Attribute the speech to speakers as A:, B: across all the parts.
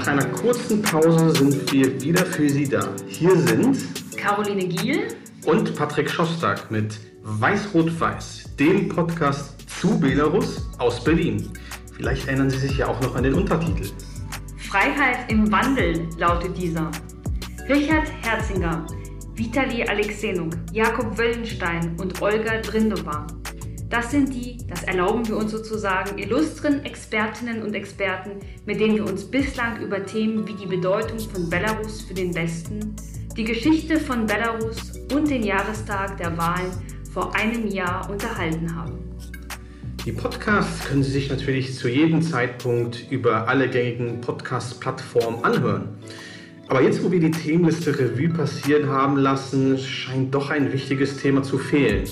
A: Nach einer kurzen Pause sind wir wieder für Sie da. Hier sind
B: Caroline Giel
A: und Patrick Schostak mit Weiß-Rot-Weiß, dem Podcast zu Belarus aus Berlin. Vielleicht erinnern Sie sich ja auch noch an den Untertitel.
B: Freiheit im Wandel lautet dieser. Richard Herzinger, Vitali Alexenuk, Jakob Wöllenstein und Olga Drindova das sind die, das erlauben wir uns sozusagen, illustren Expertinnen und Experten, mit denen wir uns bislang über Themen wie die Bedeutung von Belarus für den Westen, die Geschichte von Belarus und den Jahrestag der Wahlen vor einem Jahr unterhalten haben.
A: Die Podcasts können Sie sich natürlich zu jedem Zeitpunkt über alle gängigen Podcast-Plattformen anhören. Aber jetzt, wo wir die Themenliste Revue passieren haben lassen, scheint doch ein wichtiges Thema zu fehlen.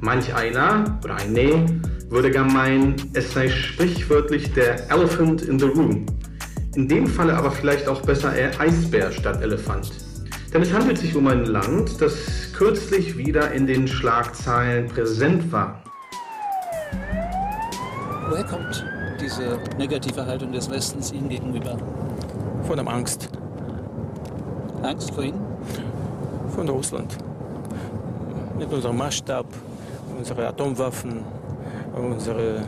A: Manch einer oder eine würde gar meinen, es sei sprichwörtlich der Elephant in the Room. In dem Falle aber vielleicht auch besser eher Eisbär statt Elefant. Denn es handelt sich um ein Land, das kürzlich wieder in den Schlagzeilen präsent war.
C: Woher kommt diese negative Haltung des Westens Ihnen gegenüber?
D: Von der Angst.
C: Angst vor Ihnen?
D: Von Russland. Mit unserem Maßstab unsere Atomwaffen, unsere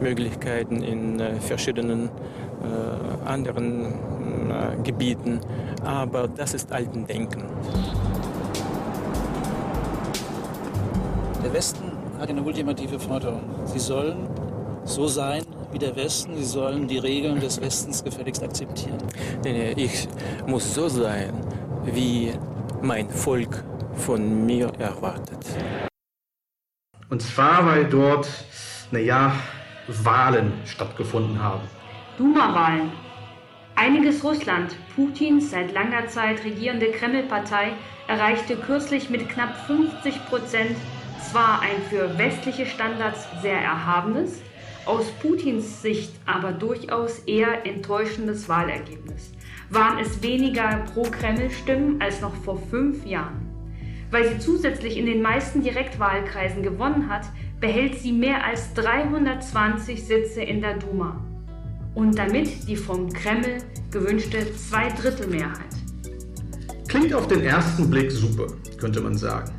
D: Möglichkeiten in äh, verschiedenen äh, anderen äh, Gebieten. Aber das ist alten Denken.
C: Der Westen hat eine ultimative Forderung. Sie sollen so sein wie der Westen, sie sollen die Regeln des Westens gefälligst akzeptieren.
D: Nee, nee, ich muss so sein, wie mein Volk von mir erwartet.
A: Und zwar, weil dort, naja, Wahlen stattgefunden haben.
B: Duma-Wahlen. Einiges Russland, Putins seit langer Zeit regierende Kreml-Partei, erreichte kürzlich mit knapp 50 Prozent zwar ein für westliche Standards sehr erhabenes, aus Putins Sicht aber durchaus eher enttäuschendes Wahlergebnis. Waren es weniger Pro-Kreml-Stimmen als noch vor fünf Jahren. Weil sie zusätzlich in den meisten Direktwahlkreisen gewonnen hat, behält sie mehr als 320 Sitze in der Duma und damit die vom Kreml gewünschte Zweidrittelmehrheit.
A: Klingt auf den ersten Blick super, könnte man sagen.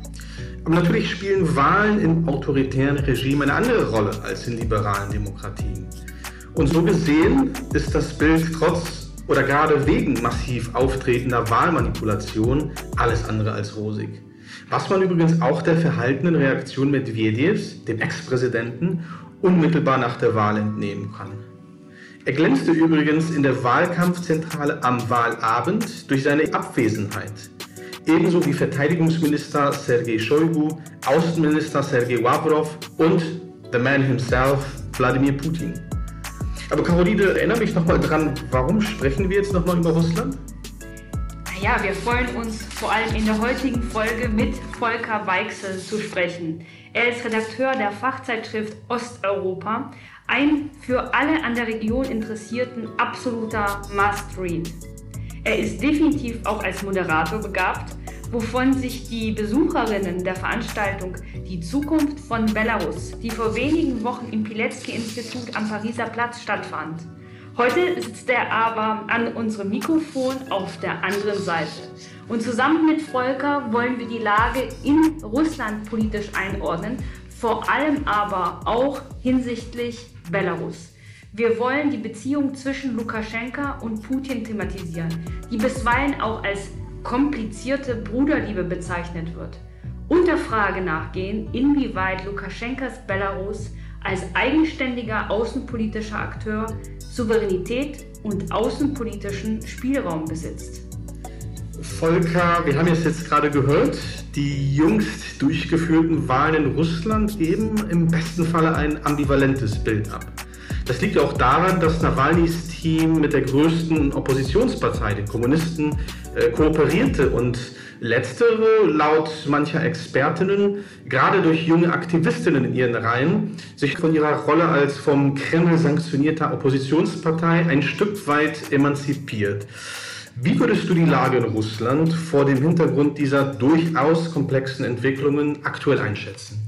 A: Aber natürlich spielen Wahlen im autoritären Regime eine andere Rolle als in liberalen Demokratien. Und so gesehen ist das Bild trotz oder gerade wegen massiv auftretender Wahlmanipulation alles andere als rosig. Was man übrigens auch der verhaltenen Reaktion Medvedevs, dem Ex-Präsidenten, unmittelbar nach der Wahl entnehmen kann. Er glänzte übrigens in der Wahlkampfzentrale am Wahlabend durch seine Abwesenheit. Ebenso wie Verteidigungsminister Sergei Shoigu, Außenminister Sergei Lavrov und the man himself, Wladimir Putin. Aber Caroline, erinnere mich nochmal dran, warum sprechen wir jetzt nochmal über Russland?
B: Ja, wir freuen uns vor allem in der heutigen Folge mit Volker Weichsel zu sprechen. Er ist Redakteur der Fachzeitschrift Osteuropa, ein für alle an der Region Interessierten absoluter Must-Read. Er ist definitiv auch als Moderator begabt, wovon sich die Besucherinnen der Veranstaltung Die Zukunft von Belarus, die vor wenigen Wochen im Pilecki-Institut am Pariser Platz stattfand, Heute sitzt er aber an unserem Mikrofon auf der anderen Seite. Und zusammen mit Volker wollen wir die Lage in Russland politisch einordnen, vor allem aber auch hinsichtlich Belarus. Wir wollen die Beziehung zwischen Lukaschenka und Putin thematisieren, die bisweilen auch als komplizierte Bruderliebe bezeichnet wird. Und der Frage nachgehen, inwieweit Lukaschenkas Belarus als eigenständiger außenpolitischer Akteur Souveränität und außenpolitischen Spielraum besitzt.
A: Volker, wir haben es jetzt gerade gehört, die jüngst durchgeführten Wahlen in Russland geben im besten Falle ein ambivalentes Bild ab. Das liegt auch daran, dass Nawalnys Team mit der größten Oppositionspartei, den Kommunisten, äh, kooperierte und letztere, laut mancher Expertinnen, gerade durch junge Aktivistinnen in ihren Reihen, sich von ihrer Rolle als vom Kreml sanktionierter Oppositionspartei ein Stück weit emanzipiert. Wie würdest du die Lage in Russland vor dem Hintergrund dieser durchaus komplexen Entwicklungen aktuell einschätzen?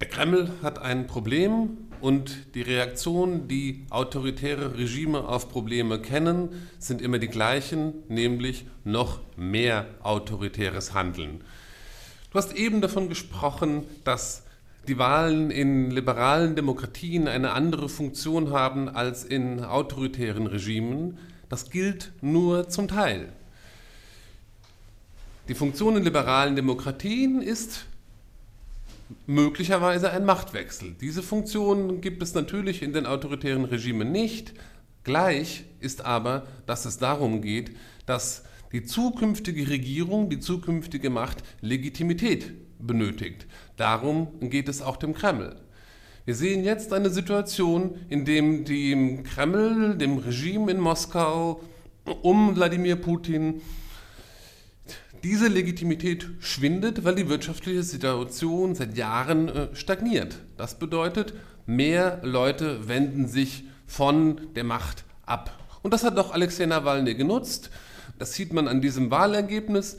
E: Der Kreml hat ein Problem, und die Reaktionen, die autoritäre Regime auf Probleme kennen, sind immer die gleichen, nämlich noch mehr autoritäres Handeln. Du hast eben davon gesprochen, dass die Wahlen in liberalen Demokratien eine andere Funktion haben als in autoritären Regimen. Das gilt nur zum Teil. Die Funktion in liberalen Demokratien ist möglicherweise ein Machtwechsel. Diese Funktion gibt es natürlich in den autoritären Regimen nicht. Gleich ist aber, dass es darum geht, dass die zukünftige Regierung, die zukünftige Macht Legitimität benötigt. Darum geht es auch dem Kreml. Wir sehen jetzt eine Situation, in der dem Kreml, dem Regime in Moskau um Wladimir Putin diese Legitimität schwindet, weil die wirtschaftliche Situation seit Jahren äh, stagniert. Das bedeutet, mehr Leute wenden sich von der Macht ab. Und das hat auch Alexei Nawalny genutzt. Das sieht man an diesem Wahlergebnis.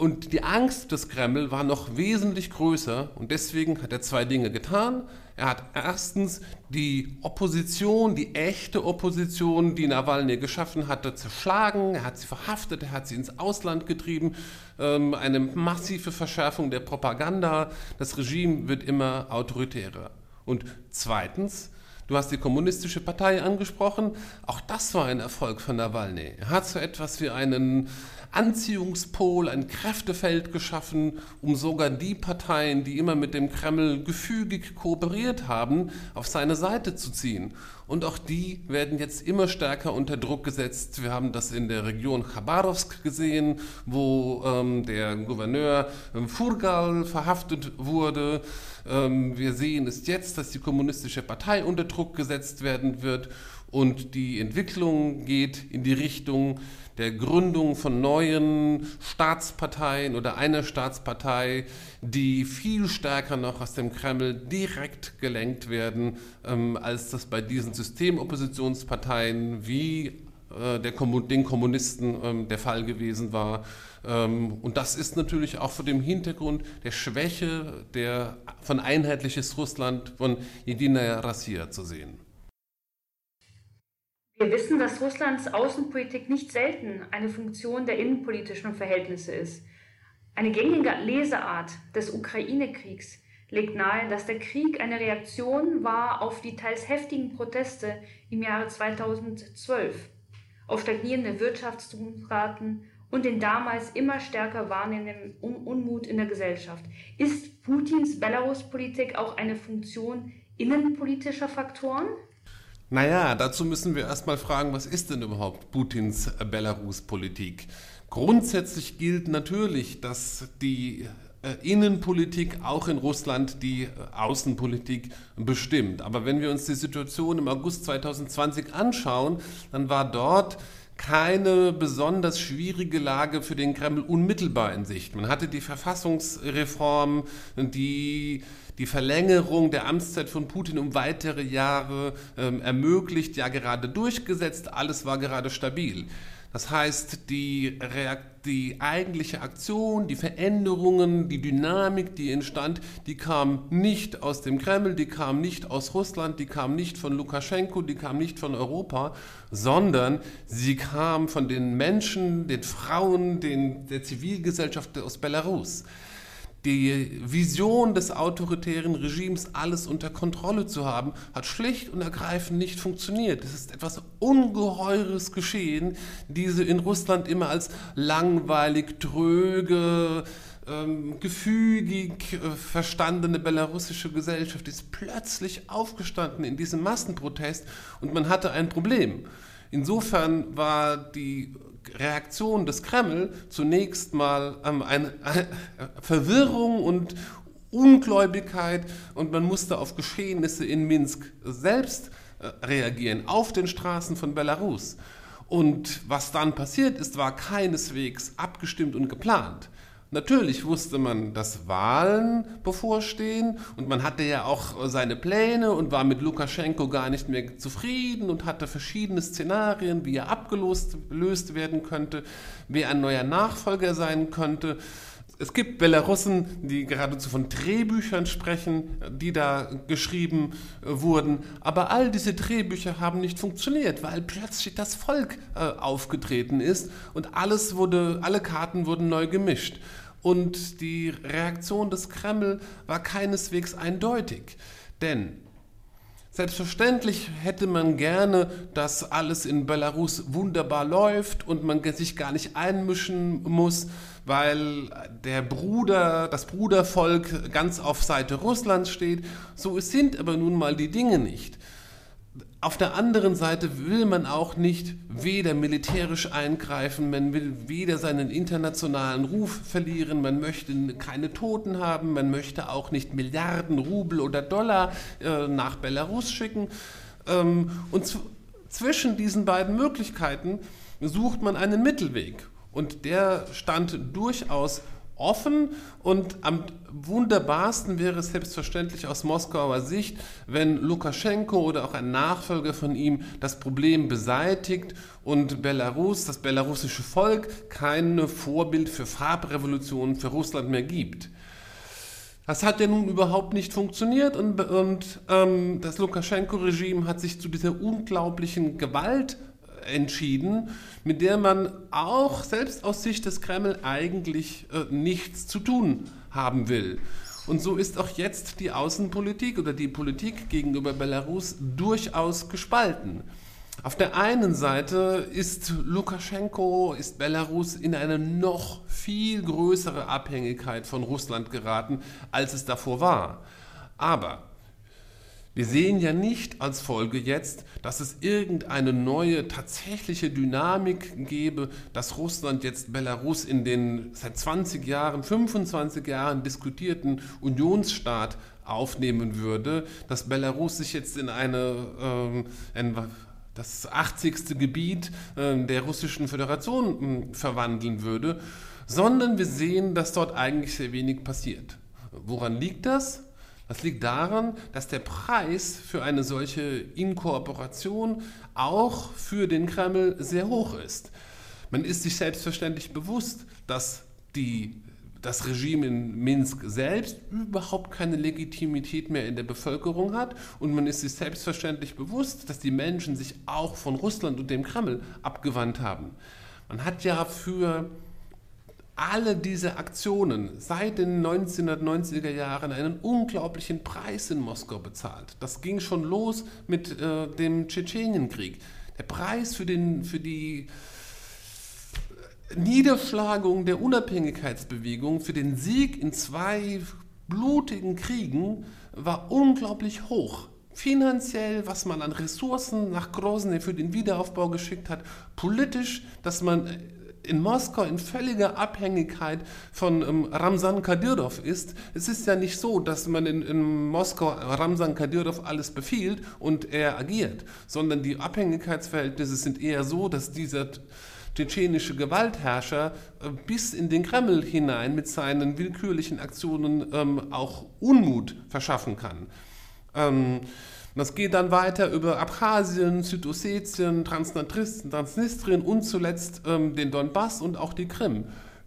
E: Und die Angst des Kreml war noch wesentlich größer und deswegen hat er zwei Dinge getan. Er hat erstens die Opposition, die echte Opposition, die Nawalny geschaffen hatte, zerschlagen. Er hat sie verhaftet, er hat sie ins Ausland getrieben. Ähm, eine massive Verschärfung der Propaganda. Das Regime wird immer autoritärer. Und zweitens, Du hast die Kommunistische Partei angesprochen. Auch das war ein Erfolg von Nawalny. Er hat so etwas wie einen Anziehungspol, ein Kräftefeld geschaffen, um sogar die Parteien, die immer mit dem Kreml gefügig kooperiert haben, auf seine Seite zu ziehen. Und auch die werden jetzt immer stärker unter Druck gesetzt. Wir haben das in der Region Khabarovsk gesehen, wo ähm, der Gouverneur ähm, Furgal verhaftet wurde. Ähm, wir sehen es jetzt, dass die kommunistische Partei unter Druck gesetzt werden wird. Und die Entwicklung geht in die Richtung, der Gründung von neuen Staatsparteien oder einer Staatspartei, die viel stärker noch aus dem Kreml direkt gelenkt werden, ähm, als das bei diesen Systemoppositionsparteien wie äh, der Kommun den Kommunisten ähm, der Fall gewesen war. Ähm, und das ist natürlich auch vor dem Hintergrund der Schwäche der, von Einheitliches Russland von Jedina Rassia zu sehen.
B: Wir wissen, dass Russlands Außenpolitik nicht selten eine Funktion der innenpolitischen Verhältnisse ist. Eine gängige Leseart des Ukraine-Kriegs legt nahe, dass der Krieg eine Reaktion war auf die teils heftigen Proteste im Jahre 2012, auf stagnierende Wirtschaftsraten und den damals immer stärker wahrnehmenden Unmut in der Gesellschaft. Ist Putins Belarus-Politik auch eine Funktion innenpolitischer Faktoren?
E: Naja, dazu müssen wir erstmal fragen, was ist denn überhaupt Putins Belarus-Politik? Grundsätzlich gilt natürlich, dass die äh, Innenpolitik auch in Russland die äh, Außenpolitik bestimmt. Aber wenn wir uns die Situation im August 2020 anschauen, dann war dort keine besonders schwierige Lage für den Kreml unmittelbar in Sicht. Man hatte die Verfassungsreform, die die Verlängerung der Amtszeit von Putin um weitere Jahre ähm, ermöglicht, ja gerade durchgesetzt, alles war gerade stabil. Das heißt, die, die, eigentliche Aktion, die Veränderungen, die Dynamik, die entstand, die kam nicht aus dem Kreml, die kam nicht aus Russland, die kam nicht von Lukaschenko, die kam nicht von Europa, sondern sie kam von den Menschen, den Frauen, den, der Zivilgesellschaft aus Belarus die Vision des autoritären Regimes, alles unter Kontrolle zu haben, hat schlicht und ergreifend nicht funktioniert. Es ist etwas Ungeheures geschehen, diese in Russland immer als langweilig, tröge, ähm, gefügig äh, verstandene belarussische Gesellschaft ist plötzlich aufgestanden in diesem Massenprotest und man hatte ein Problem. Insofern war die Reaktion des Kreml zunächst mal ähm, eine, eine Verwirrung und Ungläubigkeit und man musste auf Geschehnisse in Minsk selbst äh, reagieren, auf den Straßen von Belarus. Und was dann passiert ist, war keineswegs abgestimmt und geplant. Natürlich wusste man, dass Wahlen bevorstehen und man hatte ja auch seine Pläne und war mit Lukaschenko gar nicht mehr zufrieden und hatte verschiedene Szenarien, wie er abgelöst werden könnte, wer ein neuer Nachfolger sein könnte. Es gibt Belarussen, die geradezu von Drehbüchern sprechen, die da geschrieben wurden. Aber all diese Drehbücher haben nicht funktioniert, weil plötzlich das Volk äh, aufgetreten ist und alles wurde, alle Karten wurden neu gemischt. Und die Reaktion des Kreml war keineswegs eindeutig. Denn Selbstverständlich hätte man gerne, dass alles in Belarus wunderbar läuft und man sich gar nicht einmischen muss, weil der Bruder, das Brudervolk ganz auf Seite Russlands steht. So sind aber nun mal die Dinge nicht. Auf der anderen Seite will man auch nicht weder militärisch eingreifen, man will weder seinen internationalen Ruf verlieren, man möchte keine Toten haben, man möchte auch nicht Milliarden Rubel oder Dollar äh, nach Belarus schicken. Ähm, und zwischen diesen beiden Möglichkeiten sucht man einen Mittelweg. Und der stand durchaus offen und am wunderbarsten wäre es selbstverständlich aus Moskauer Sicht, wenn Lukaschenko oder auch ein Nachfolger von ihm das Problem beseitigt und Belarus, das belarussische Volk, kein Vorbild für Farbrevolutionen für Russland mehr gibt. Das hat ja nun überhaupt nicht funktioniert und, und ähm, das Lukaschenko-Regime hat sich zu dieser unglaublichen Gewalt entschieden, mit der man auch selbst aus Sicht des Kreml eigentlich äh, nichts zu tun haben will. Und so ist auch jetzt die Außenpolitik oder die Politik gegenüber Belarus durchaus gespalten. Auf der einen Seite ist Lukaschenko, ist Belarus in eine noch viel größere Abhängigkeit von Russland geraten, als es davor war. Aber wir sehen ja nicht als Folge jetzt, dass es irgendeine neue tatsächliche Dynamik gäbe, dass Russland jetzt Belarus in den seit 20 Jahren, 25 Jahren diskutierten Unionsstaat aufnehmen würde, dass Belarus sich jetzt in eine, äh, ein, das 80. Gebiet äh, der russischen Föderation äh, verwandeln würde, sondern wir sehen, dass dort eigentlich sehr wenig passiert. Woran liegt das? Das liegt daran, dass der Preis für eine solche Inkorporation auch für den Kreml sehr hoch ist. Man ist sich selbstverständlich bewusst, dass die, das Regime in Minsk selbst überhaupt keine Legitimität mehr in der Bevölkerung hat und man ist sich selbstverständlich bewusst, dass die Menschen sich auch von Russland und dem Kreml abgewandt haben. Man hat ja für alle diese Aktionen seit den 1990er Jahren einen unglaublichen Preis in Moskau bezahlt. Das ging schon los mit äh, dem Tschetschenienkrieg. Der Preis für, den, für die Niederschlagung der Unabhängigkeitsbewegung, für den Sieg in zwei blutigen Kriegen war unglaublich hoch. Finanziell, was man an Ressourcen nach Grozny für den Wiederaufbau geschickt hat, politisch, dass man in Moskau in völliger Abhängigkeit von ähm, Ramsan Kadyrov ist. Es ist ja nicht so, dass man in, in Moskau Ramsan Kadyrov alles befiehlt und er agiert, sondern die Abhängigkeitsverhältnisse sind eher so, dass dieser tschetschenische Gewaltherrscher äh, bis in den Kreml hinein mit seinen willkürlichen Aktionen ähm, auch Unmut verschaffen kann. Ähm, das geht dann weiter über Abchasien, Südossetien, Transnistrien und zuletzt ähm, den Donbass und auch die Krim.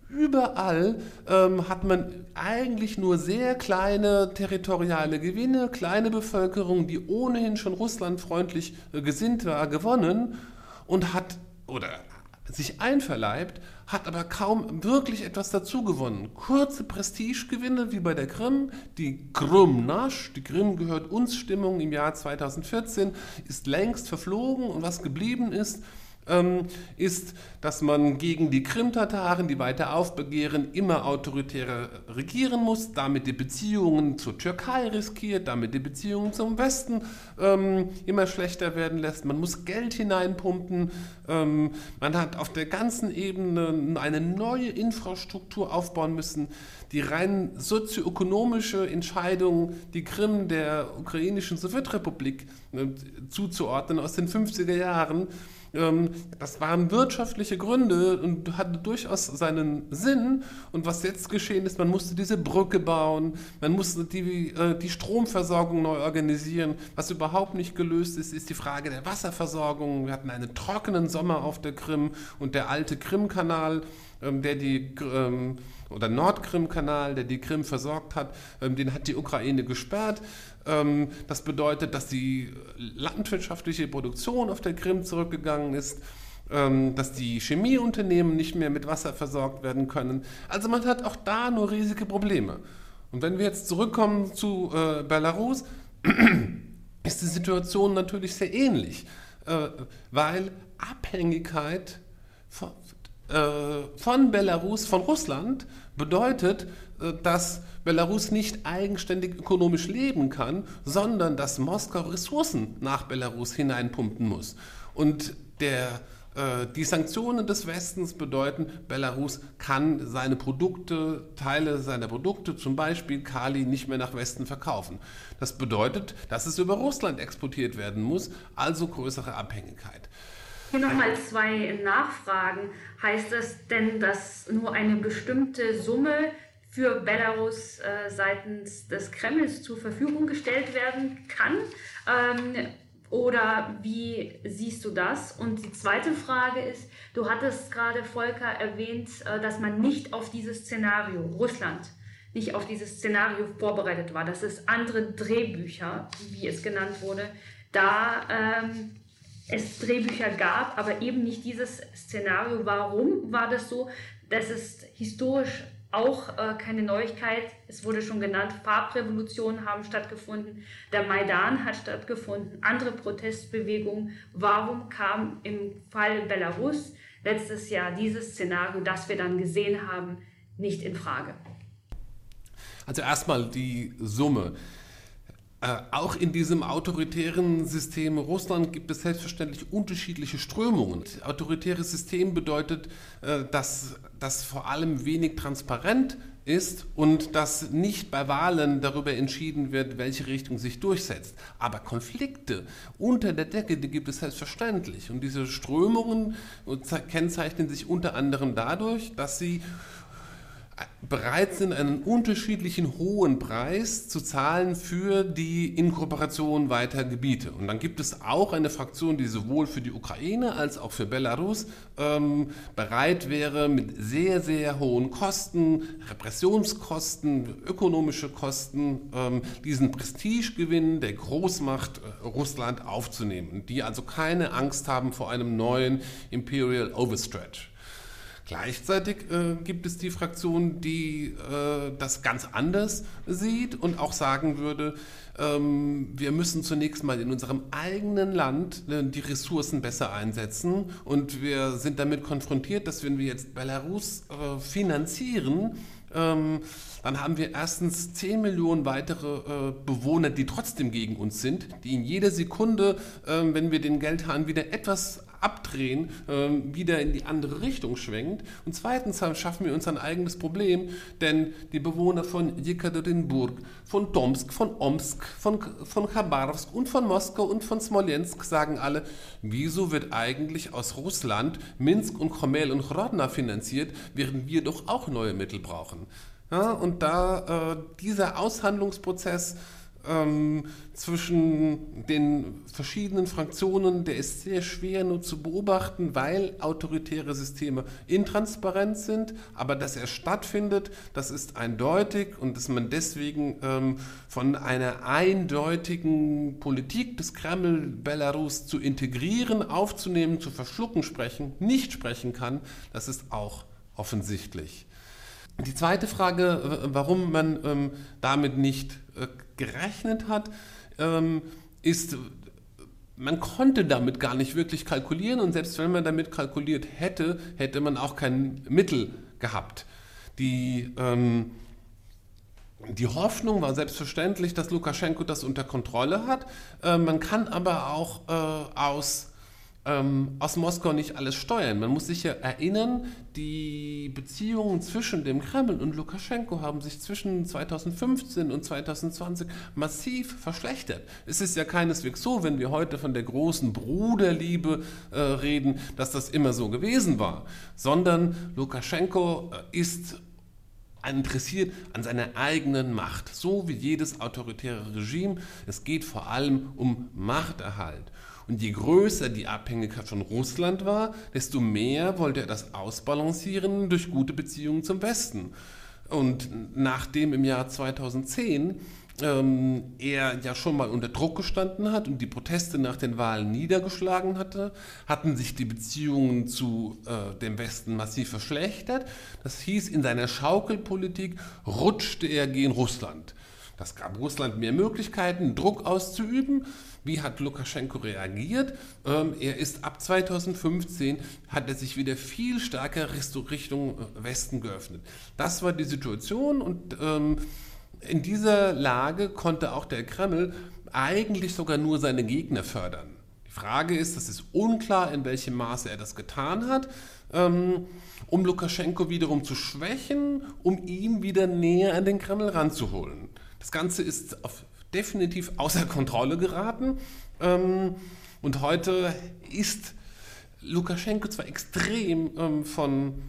E: Überall ähm, hat man eigentlich nur sehr kleine territoriale Gewinne, kleine Bevölkerung, die ohnehin schon russlandfreundlich äh, gesinnt war, gewonnen und hat oder sich einverleibt, hat aber kaum wirklich etwas dazu gewonnen. Kurze Prestigegewinne wie bei der Krim, die Krim-Nasch, die Krim gehört uns Stimmung im Jahr 2014, ist längst verflogen und was geblieben ist, ähm, ist, dass man gegen die Krim-Tataren, die weiter aufbegehren, immer autoritärer regieren muss, damit die Beziehungen zur Türkei riskiert, damit die Beziehungen zum Westen ähm, immer schlechter werden lässt. Man muss Geld hineinpumpen. Ähm, man hat auf der ganzen Ebene eine neue Infrastruktur aufbauen müssen. Die rein sozioökonomische Entscheidung, die Krim der ukrainischen Sowjetrepublik äh, zuzuordnen aus den 50er Jahren, das waren wirtschaftliche Gründe und hatte durchaus seinen Sinn. Und was jetzt geschehen ist, man musste diese Brücke bauen, man musste die, äh, die Stromversorgung neu organisieren. Was überhaupt nicht gelöst ist, ist die Frage der Wasserversorgung. Wir hatten einen trockenen Sommer auf der Krim und der alte Krimkanal ähm, der die ähm, oder Nordkrim-Kanal, der die Krim versorgt hat, ähm, den hat die Ukraine gesperrt. Ähm, das bedeutet, dass die landwirtschaftliche Produktion auf der Krim zurückgegangen ist ähm, dass die Chemieunternehmen nicht mehr mit Wasser versorgt werden können. Also man hat auch da nur riesige Probleme. Und wenn wir jetzt zurückkommen zu äh, Belarus, ist die Situation natürlich sehr ähnlich, äh, weil Abhängigkeit von, äh, von Belarus, von Russland, bedeutet, dass Belarus nicht eigenständig ökonomisch leben kann, sondern dass Moskau Ressourcen nach Belarus hineinpumpen muss. Und der äh, die Sanktionen des Westens bedeuten, Belarus kann seine Produkte, Teile seiner Produkte, zum Beispiel Kali, nicht mehr nach Westen verkaufen. Das bedeutet, dass es über Russland exportiert werden muss, also größere Abhängigkeit.
B: Hier nochmal zwei Nachfragen. Heißt das denn, dass nur eine bestimmte Summe für Belarus äh, seitens des Kremls zur Verfügung gestellt werden kann? Ähm, oder wie siehst du das? Und die zweite Frage ist, du hattest gerade Volker erwähnt, äh, dass man nicht auf dieses Szenario, Russland, nicht auf dieses Szenario vorbereitet war, dass es andere Drehbücher, wie es genannt wurde, da ähm, es Drehbücher gab, aber eben nicht dieses Szenario. Warum war das so? Das ist historisch auch äh, keine Neuigkeit. Es wurde schon genannt, Farbrevolutionen haben stattgefunden, der Maidan hat stattgefunden, andere Protestbewegungen. Warum kam im Fall Belarus letztes Jahr dieses Szenario, das wir dann gesehen haben, nicht in Frage?
E: Also erstmal die Summe. Äh, auch in diesem autoritären System Russland gibt es selbstverständlich unterschiedliche Strömungen. Das autoritäre System bedeutet, äh, dass das vor allem wenig transparent ist und dass nicht bei Wahlen darüber entschieden wird, welche Richtung sich durchsetzt. Aber Konflikte unter der Decke, die gibt es selbstverständlich. Und diese Strömungen kennzeichnen sich unter anderem dadurch, dass sie bereit sind, einen unterschiedlichen hohen Preis zu zahlen für die Inkorporation weiter Gebiete. Und dann gibt es auch eine Fraktion, die sowohl für die Ukraine als auch für Belarus ähm, bereit wäre, mit sehr, sehr hohen Kosten, Repressionskosten, ökonomische Kosten, ähm, diesen Prestigegewinn der Großmacht äh, Russland aufzunehmen, die also keine Angst haben vor einem neuen Imperial Overstretch. Gleichzeitig äh, gibt es die Fraktion, die äh, das ganz anders sieht und auch sagen würde, ähm, wir müssen zunächst mal in unserem eigenen Land äh, die Ressourcen besser einsetzen. Und wir sind damit konfrontiert, dass wenn wir jetzt Belarus äh, finanzieren, ähm, dann haben wir erstens 10 Millionen weitere äh, Bewohner, die trotzdem gegen uns sind, die in jeder Sekunde, äh, wenn wir den Geldhahn wieder etwas abdrehen, äh, wieder in die andere Richtung schwenkt. Und zweitens schaffen wir uns ein eigenes Problem, denn die Bewohner von Jekaterinburg, von Tomsk, von Omsk, von, von Khabarovsk und von Moskau und von Smolensk sagen alle, wieso wird eigentlich aus Russland Minsk und Chomel und Hrodna finanziert, während wir doch auch neue Mittel brauchen. Ja, und da äh, dieser Aushandlungsprozess ähm, zwischen den verschiedenen Fraktionen, der ist sehr schwer nur zu beobachten, weil autoritäre Systeme intransparent sind. Aber dass er stattfindet, das ist eindeutig und dass man deswegen ähm, von einer eindeutigen Politik des Kreml Belarus zu integrieren, aufzunehmen, zu verschlucken sprechen, nicht sprechen kann, das ist auch offensichtlich. Die zweite Frage, warum man ähm, damit nicht äh, gerechnet hat, ähm, ist, man konnte damit gar nicht wirklich kalkulieren und selbst wenn man damit kalkuliert hätte, hätte man auch kein Mittel gehabt. Die, ähm, die Hoffnung war selbstverständlich, dass Lukaschenko das unter Kontrolle hat. Äh, man kann aber auch äh, aus ähm, aus Moskau nicht alles steuern. Man muss sich ja erinnern, die Beziehungen zwischen dem Kreml und Lukaschenko haben sich zwischen 2015 und 2020 massiv verschlechtert. Es ist ja keineswegs so, wenn wir heute von der großen Bruderliebe äh, reden, dass das immer so gewesen war, sondern Lukaschenko äh, ist interessiert an seiner eigenen Macht, so wie jedes autoritäre Regime. Es geht vor allem um Machterhalt. Und je größer die Abhängigkeit von Russland war, desto mehr wollte er das ausbalancieren durch gute Beziehungen zum Westen. Und nachdem im Jahr 2010 ähm, er ja schon mal unter Druck gestanden hat und die Proteste nach den Wahlen niedergeschlagen hatte, hatten sich die Beziehungen zu äh, dem Westen massiv verschlechtert. Das hieß, in seiner Schaukelpolitik rutschte er gegen Russland. Das gab Russland mehr Möglichkeiten, Druck auszuüben. Wie hat Lukaschenko reagiert? Ähm, er ist ab 2015, hat er sich wieder viel stärker Richtung äh, Westen geöffnet. Das war die Situation und ähm, in dieser Lage konnte auch der Kreml eigentlich sogar nur seine Gegner fördern. Die Frage ist, es ist unklar, in welchem Maße er das getan hat, ähm, um Lukaschenko wiederum zu schwächen, um ihn wieder näher an den Kreml ranzuholen. Das Ganze ist auf, definitiv außer Kontrolle geraten ähm, und heute ist Lukaschenko zwar extrem ähm, von,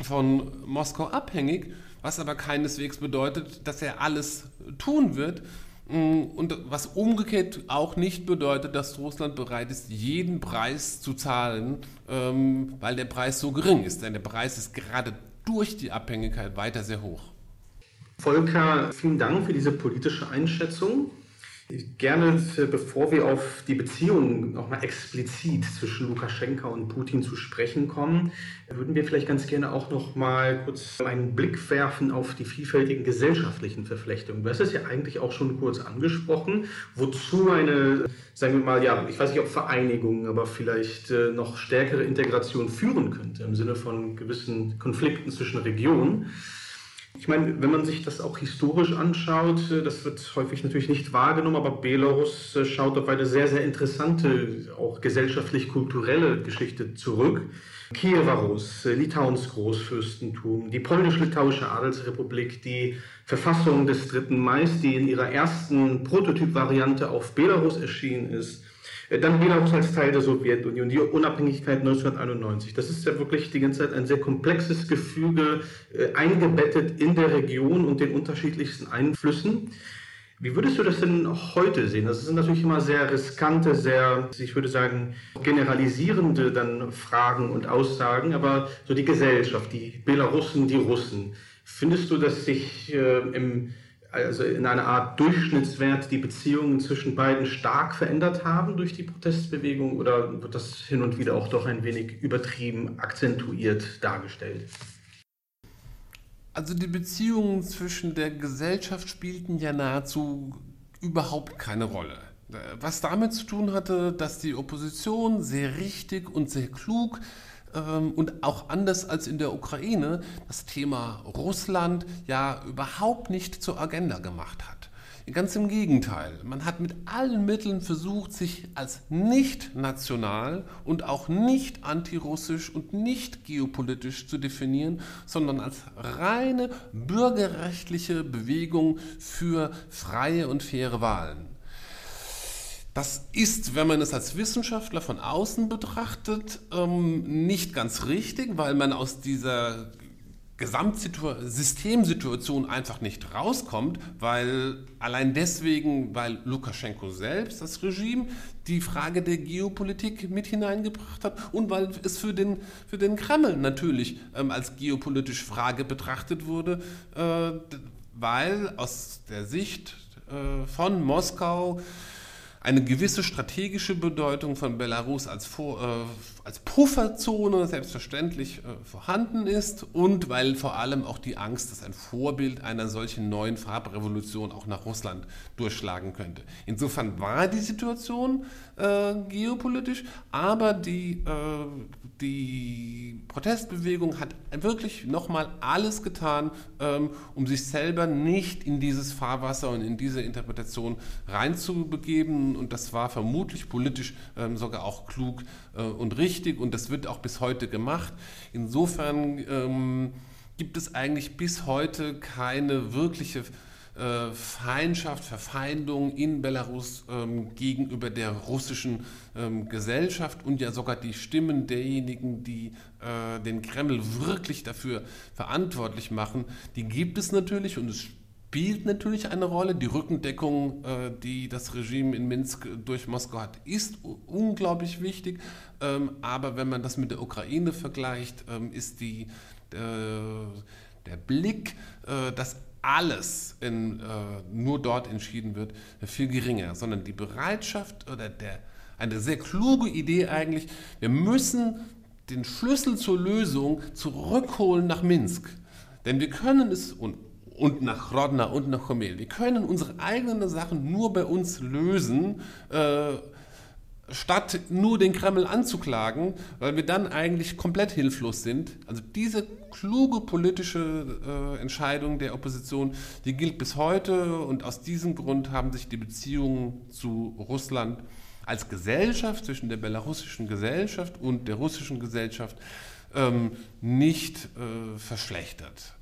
E: von Moskau abhängig, was aber keineswegs bedeutet, dass er alles tun wird. Mm, und was umgekehrt auch nicht bedeutet, dass Russland bereit ist, jeden Preis zu zahlen, ähm, weil der Preis so gering ist. Denn der Preis ist gerade durch die Abhängigkeit weiter sehr hoch.
A: Volker, vielen Dank für diese politische Einschätzung. Gerne, bevor wir auf die Beziehungen nochmal explizit zwischen Lukaschenka und Putin zu sprechen kommen, würden wir vielleicht ganz gerne auch noch mal kurz einen Blick werfen auf die vielfältigen gesellschaftlichen Verflechtungen. Du hast es ja eigentlich auch schon kurz angesprochen, wozu eine, sagen wir mal, ja, ich weiß nicht, ob Vereinigung, aber vielleicht äh, noch stärkere Integration führen könnte im Sinne von gewissen Konflikten zwischen Regionen. Ich meine, wenn man sich das auch historisch anschaut, äh, das wird häufig natürlich nicht wahrgenommen, aber Belarus äh, schaut auf eine sehr, sehr interessante, auch gesellschaftlich-kulturelle Geschichte zurück. Kiewer Rus, äh, Litauens Großfürstentum, die polnisch-litauische Adelsrepublik, die Verfassung des 3. Mai, die in ihrer ersten Prototypvariante auf Belarus erschienen ist, äh, dann Belarus als Teil der Sowjetunion, die Unabhängigkeit 1991. Das ist ja wirklich die ganze Zeit ein sehr komplexes Gefüge, äh, eingebettet in der Region und den unterschiedlichsten Einflüssen. Wie würdest du das denn heute sehen? Das sind natürlich immer sehr riskante, sehr, ich würde sagen, generalisierende dann Fragen und Aussagen, aber so die Gesellschaft, die Belarussen, die Russen. Findest du, dass sich äh, im also in einer Art Durchschnittswert die Beziehungen zwischen beiden stark verändert haben durch die Protestbewegung oder wird das hin und wieder auch doch ein wenig übertrieben akzentuiert dargestellt?
E: Also die Beziehungen zwischen der Gesellschaft spielten ja nahezu überhaupt keine Rolle. Was damit zu tun hatte, dass die Opposition sehr richtig und sehr klug und auch anders als in der Ukraine das Thema Russland ja überhaupt nicht zur Agenda gemacht hat. Ganz im Gegenteil, man hat mit allen Mitteln versucht, sich als nicht national und auch nicht antirussisch und nicht geopolitisch zu definieren, sondern als reine bürgerrechtliche Bewegung für freie und faire Wahlen. Das ist, wenn man es als Wissenschaftler von außen betrachtet, ähm, nicht ganz richtig, weil man aus dieser Gesamtsystemsituation einfach nicht rauskommt, weil allein deswegen, weil Lukaschenko selbst, das Regime, die Frage der Geopolitik mit hineingebracht hat und weil es für den, für den Kreml natürlich ähm, als geopolitische Frage betrachtet wurde, äh, weil aus der Sicht äh, von Moskau eine gewisse strategische Bedeutung von Belarus als, Vor, äh, als Pufferzone selbstverständlich äh, vorhanden ist und weil vor allem auch die Angst, dass ein Vorbild einer solchen neuen Farbrevolution auch nach Russland durchschlagen könnte. Insofern war die Situation äh, geopolitisch, aber die, äh, die Protestbewegung hat wirklich nochmal alles getan, ähm, um sich selber nicht in dieses Fahrwasser und in diese Interpretation reinzubegeben. Und das war vermutlich politisch ähm, sogar auch klug äh, und richtig. Und das wird auch bis heute gemacht. Insofern ähm, gibt es eigentlich bis heute keine wirkliche äh, Feindschaft, Verfeindung in Belarus ähm, gegenüber der russischen ähm, Gesellschaft und ja sogar die Stimmen derjenigen, die äh, den Kreml wirklich dafür verantwortlich machen, die gibt es natürlich und es spielt natürlich eine Rolle. Die Rückendeckung, äh, die das Regime in Minsk durch Moskau hat, ist unglaublich wichtig. Ähm, aber wenn man das mit der Ukraine vergleicht, ähm, ist die, der Blick, äh, dass alles in, äh, nur dort entschieden wird, viel geringer, sondern die Bereitschaft oder der, eine sehr kluge Idee eigentlich, wir müssen den Schlüssel zur Lösung zurückholen nach Minsk. Denn wir können es, und und nach Rodna und nach Chomel. Wir können unsere eigenen Sachen nur bei uns lösen, äh, statt nur den Kreml anzuklagen, weil wir dann eigentlich komplett hilflos sind. Also diese kluge politische äh, Entscheidung der Opposition, die gilt bis heute und aus diesem Grund haben sich die Beziehungen zu Russland als Gesellschaft, zwischen der belarussischen Gesellschaft und der russischen Gesellschaft, ähm, nicht äh, verschlechtert.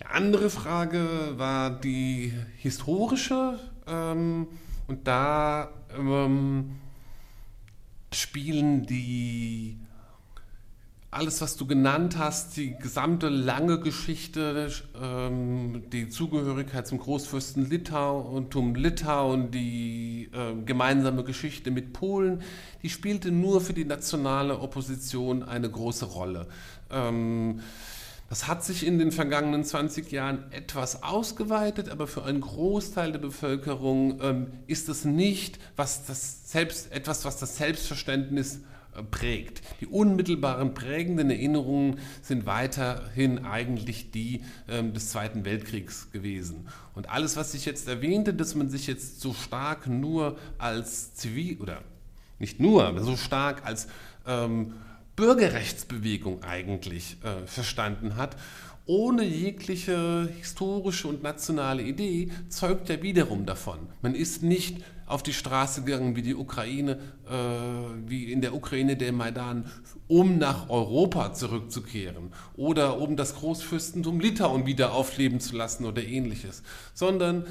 E: Die andere Frage war die historische. Ähm, und da ähm, spielen die alles, was du genannt hast, die gesamte lange Geschichte, ähm, die Zugehörigkeit zum Großfürsten Litau und zum Litauen, die äh, gemeinsame Geschichte mit Polen, die spielte nur für die nationale Opposition eine große Rolle. Ähm, das hat sich in den vergangenen 20 Jahren etwas ausgeweitet, aber für einen Großteil der Bevölkerung ähm, ist es nicht was das Selbst, etwas, was das Selbstverständnis äh, prägt. Die unmittelbaren prägenden Erinnerungen sind weiterhin eigentlich die ähm, des Zweiten Weltkriegs gewesen. Und alles, was ich jetzt erwähnte, dass man sich jetzt so stark nur als Zivil oder nicht nur, aber so stark als ähm, Bürgerrechtsbewegung eigentlich äh, verstanden hat, ohne jegliche historische und nationale Idee, zeugt ja wiederum davon. Man ist nicht auf die Straße gegangen wie die Ukraine, äh, wie in der Ukraine der Maidan, um nach Europa zurückzukehren oder um das Großfürstentum Litauen wieder aufleben zu lassen oder ähnliches, sondern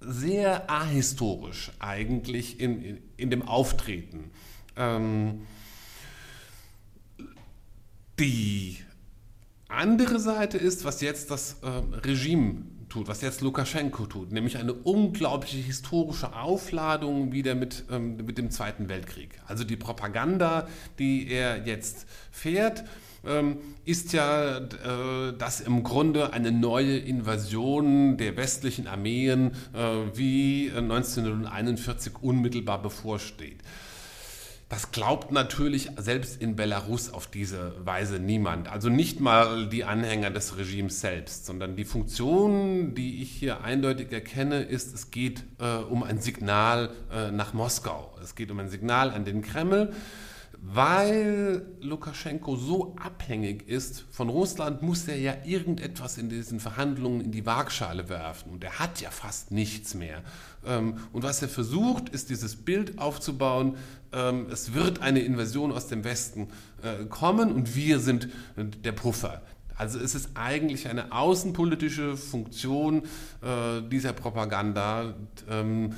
E: sehr ahistorisch eigentlich in, in, in dem Auftreten. Ähm, die andere Seite ist, was jetzt das äh, Regime tut, was jetzt Lukaschenko tut, nämlich eine unglaubliche historische Aufladung wieder mit, ähm, mit dem Zweiten Weltkrieg. Also die Propaganda, die er jetzt fährt, ähm, ist ja, äh, dass im Grunde eine neue Invasion der westlichen Armeen äh, wie 1941 unmittelbar bevorsteht. Das glaubt natürlich selbst in Belarus auf diese Weise niemand. Also nicht mal die Anhänger des Regimes selbst, sondern die Funktion, die ich hier eindeutig erkenne, ist, es geht äh, um ein Signal äh, nach Moskau. Es geht um ein Signal an den Kreml weil Lukaschenko so abhängig ist von Russland, muss er ja irgendetwas in diesen Verhandlungen in die Waagschale werfen. Und er hat ja fast nichts mehr. Ähm, und was er versucht, ist dieses Bild aufzubauen, ähm, es wird eine Invasion aus dem Westen äh, kommen und wir sind der Puffer. Also es ist eigentlich eine außenpolitische Funktion äh, dieser Propaganda. Ähm,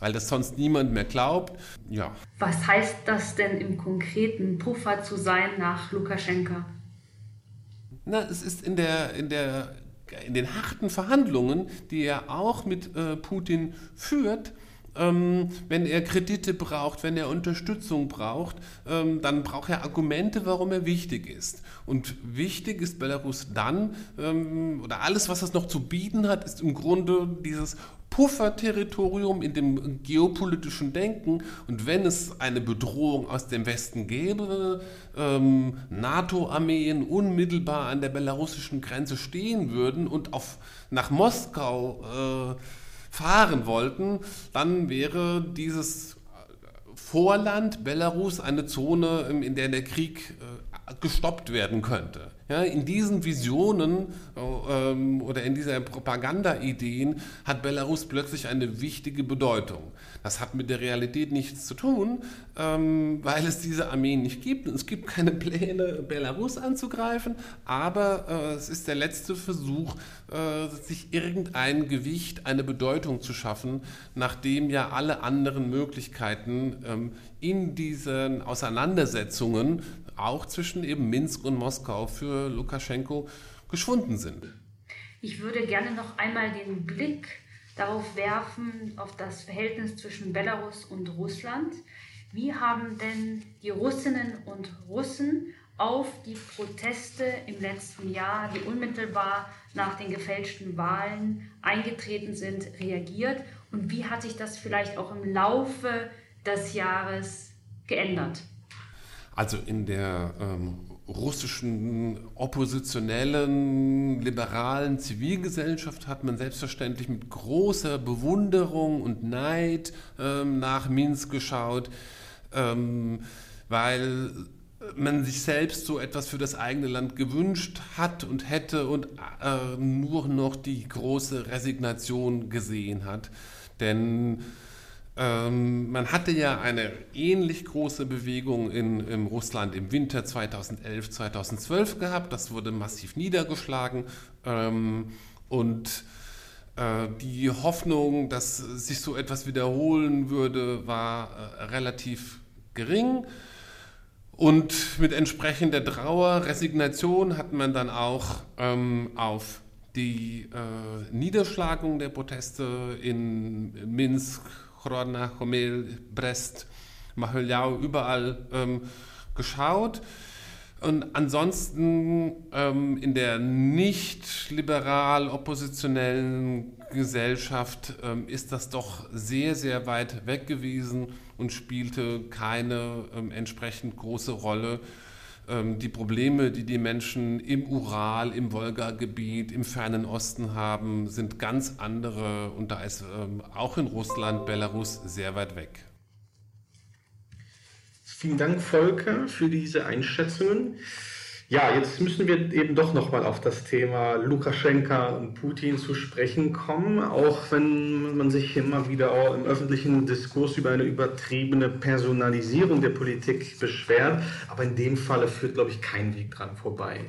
E: weil das sonst niemand mehr glaubt. Ja.
B: Was heißt das denn im Konkreten, Puffer zu sein nach Lukaschenka?
E: Na, es ist in, der, in, der, in den harten Verhandlungen, die er auch mit äh, Putin führt, ähm, wenn er Kredite braucht, wenn er Unterstützung braucht, ähm, dann braucht er Argumente, warum er wichtig ist. Und wichtig ist Belarus dann, ähm, oder alles, was es noch zu bieten hat, ist im Grunde dieses Pufferterritorium in dem geopolitischen Denken. Und wenn es eine Bedrohung aus dem Westen gäbe, ähm, NATO-Armeen unmittelbar an der belarussischen Grenze stehen würden und auf, nach Moskau äh, fahren wollten, dann wäre dieses Vorland Belarus eine Zone, in der der Krieg äh, gestoppt werden könnte. Ja, in diesen Visionen ähm, oder in dieser Propaganda-Ideen hat Belarus plötzlich eine wichtige Bedeutung. Das hat mit der Realität nichts zu tun, ähm, weil es diese Armeen nicht gibt. Es gibt keine Pläne, Belarus anzugreifen, aber äh, es ist der letzte Versuch, äh, sich irgendein Gewicht, eine Bedeutung zu schaffen, nachdem ja alle anderen Möglichkeiten ähm, in diesen Auseinandersetzungen auch zwischen eben Minsk und Moskau für Lukaschenko geschwunden sind.
B: Ich würde gerne noch einmal den Blick darauf werfen, auf das Verhältnis zwischen Belarus und Russland. Wie haben denn die Russinnen und Russen auf die Proteste im letzten Jahr, die unmittelbar nach den gefälschten Wahlen eingetreten sind, reagiert? Und wie hat sich das vielleicht auch im Laufe des Jahres geändert?
E: Also in der ähm, russischen oppositionellen, liberalen Zivilgesellschaft hat man selbstverständlich mit großer Bewunderung und Neid ähm, nach Minsk geschaut, ähm, weil man sich selbst so etwas für das eigene Land gewünscht hat und hätte und äh, nur noch die große Resignation gesehen hat. Denn ähm, man hatte ja eine ähnlich große Bewegung in, in, Russland im Winter 2011, 2012 gehabt. Das wurde massiv niedergeschlagen. Ähm, und äh, die Hoffnung, dass sich so etwas wiederholen würde, war äh, relativ gering. Und mit entsprechender Trauer, Resignation hat man dann auch ähm, auf die äh, Niederschlagung der Proteste in Minsk, Chrodna, Homel, Brest, Macheljau, überall ähm, geschaut. Und ansonsten ähm, in der nicht liberal oppositionellen Gesellschaft ähm, ist das doch sehr, sehr weit weg gewesen und spielte keine ähm, entsprechend große Rolle. Ähm, die Probleme, die die Menschen im Ural, im Wolga-Gebiet, im fernen Osten haben, sind ganz andere und da ist ähm, auch in Russland, Belarus sehr weit weg.
A: Vielen Dank, Volker, für diese Einschätzungen. Ja, jetzt müssen wir eben doch nochmal auf das Thema Lukaschenka und Putin zu sprechen kommen, auch wenn man sich immer wieder auch im öffentlichen Diskurs über eine übertriebene Personalisierung der Politik beschwert. Aber in dem Falle führt, glaube ich, kein Weg dran vorbei.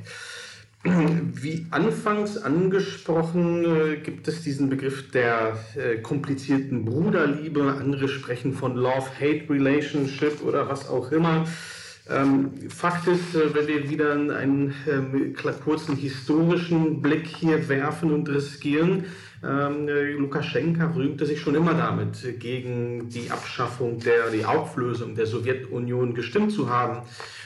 A: Wie anfangs angesprochen, äh, gibt es diesen Begriff der äh, komplizierten Bruderliebe. Andere sprechen von Love-Hate-Relationship oder was auch immer. Ähm, Fakt ist, äh, wenn wir wieder einen ähm, kurzen historischen Blick hier werfen und riskieren, ähm, Lukaschenka rühmte sich schon immer damit, gegen die Abschaffung der, die Auflösung der Sowjetunion gestimmt zu haben.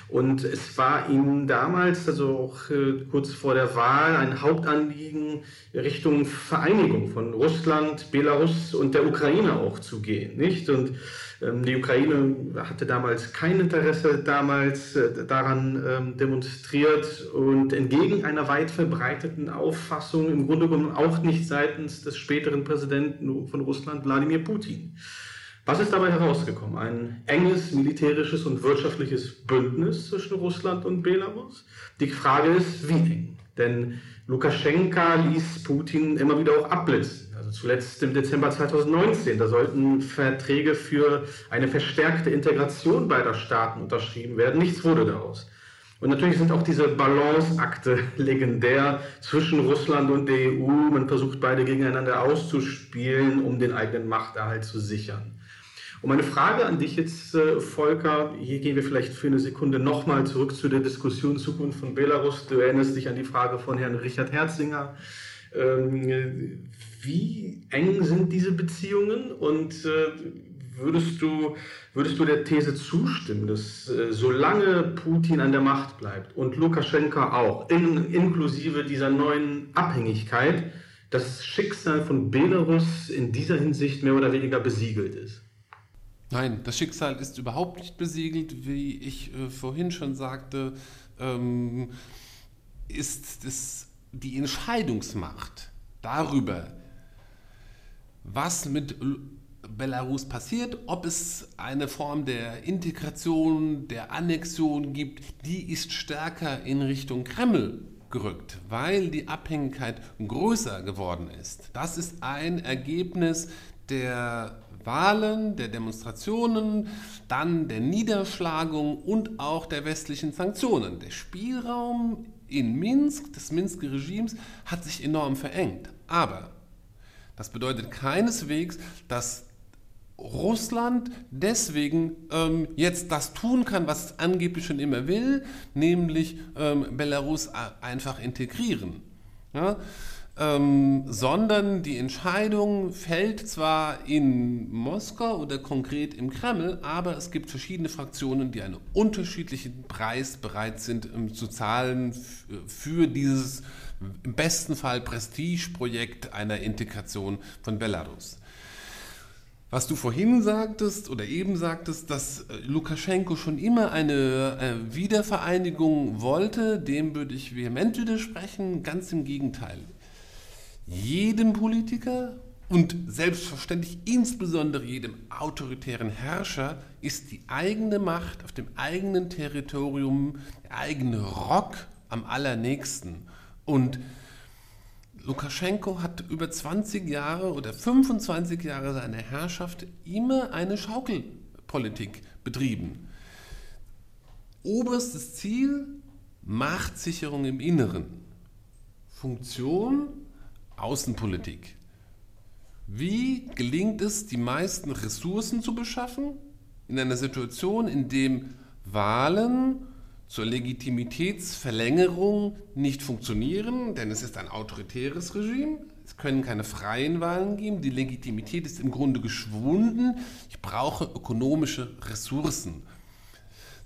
A: Und es war ihm damals, also auch äh, kurz vor der Wahl, ein Hauptanliegen, Richtung Vereinigung von Russland, Belarus und der Ukraine auch zu gehen, nicht? Und die Ukraine hatte damals kein Interesse damals äh, daran ähm, demonstriert und entgegen einer weit verbreiteten Auffassung im Grunde genommen auch nicht seitens des späteren Präsidenten von Russland, Wladimir Putin. Was ist dabei herausgekommen? Ein enges militärisches und wirtschaftliches Bündnis zwischen Russland und Belarus? Die Frage ist, wie eng? Denn Lukaschenka ließ Putin immer wieder auch abblitzen. Also zuletzt im Dezember 2019, da sollten Verträge für eine verstärkte Integration beider Staaten unterschrieben werden. Nichts wurde daraus. Und natürlich sind auch diese Balanceakte legendär zwischen Russland und der EU. Man versucht beide gegeneinander auszuspielen, um den eigenen Machterhalt zu sichern. Und meine Frage an dich jetzt, äh, Volker, hier gehen wir vielleicht für eine Sekunde nochmal zurück zu der Diskussion Zukunft von Belarus. Du erinnerst dich an die Frage von Herrn Richard Herzinger. Ähm, wie eng sind diese Beziehungen und äh, würdest du, würdest du der These zustimmen, dass äh, solange Putin an der Macht bleibt und Lukaschenka auch, in, inklusive dieser neuen Abhängigkeit, das Schicksal von Belarus in dieser Hinsicht mehr oder weniger besiegelt ist?
E: Nein, das Schicksal ist überhaupt nicht besiegelt. Wie ich äh, vorhin schon sagte, ähm, ist das, die Entscheidungsmacht darüber, was mit Belarus passiert, ob es eine Form der Integration, der Annexion gibt, die ist stärker in Richtung Kreml gerückt, weil die Abhängigkeit größer geworden ist. Das ist ein Ergebnis der Wahlen, der Demonstrationen, dann der Niederschlagung und auch der westlichen Sanktionen. Der Spielraum in Minsk, des Minsker Regimes, hat sich enorm verengt. Aber das bedeutet keineswegs, dass Russland deswegen ähm, jetzt das tun kann, was es angeblich schon immer will, nämlich ähm, Belarus einfach integrieren. Ja? Ähm, sondern die Entscheidung fällt zwar in Moskau oder konkret im Kreml, aber es gibt verschiedene Fraktionen, die einen unterschiedlichen Preis bereit sind um, zu zahlen für dieses im besten Fall Prestigeprojekt einer Integration von Belarus. Was du vorhin sagtest oder eben sagtest, dass äh, Lukaschenko schon immer eine äh, Wiedervereinigung wollte, dem würde ich vehement widersprechen. Ganz im Gegenteil. Jedem Politiker und selbstverständlich insbesondere jedem autoritären Herrscher ist die eigene Macht auf dem eigenen Territorium, der eigene Rock am allernächsten. Und Lukaschenko hat über 20 Jahre oder 25 Jahre seiner Herrschaft immer eine Schaukelpolitik betrieben. Oberstes Ziel, Machtsicherung im Inneren. Funktion, Außenpolitik. Wie gelingt es, die meisten Ressourcen zu beschaffen in einer Situation, in der Wahlen zur Legitimitätsverlängerung nicht funktionieren, denn es ist ein autoritäres Regime. Es können keine freien Wahlen geben. Die Legitimität ist im Grunde geschwunden. Ich brauche ökonomische Ressourcen.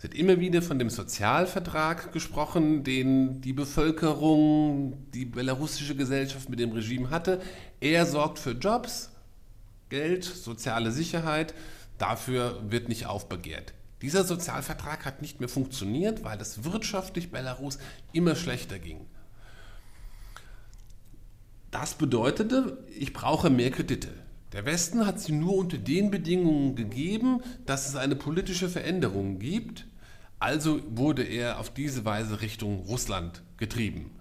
E: Wird immer wieder von dem Sozialvertrag gesprochen, den die Bevölkerung, die belarussische Gesellschaft mit dem Regime hatte. Er sorgt für Jobs, Geld, soziale Sicherheit. Dafür wird nicht aufbegehrt. Dieser Sozialvertrag hat nicht mehr funktioniert, weil es wirtschaftlich Belarus immer schlechter ging. Das bedeutete, ich brauche mehr Kredite. Der Westen hat sie nur unter den Bedingungen gegeben, dass es eine politische Veränderung gibt. Also wurde er auf diese Weise Richtung Russland getrieben.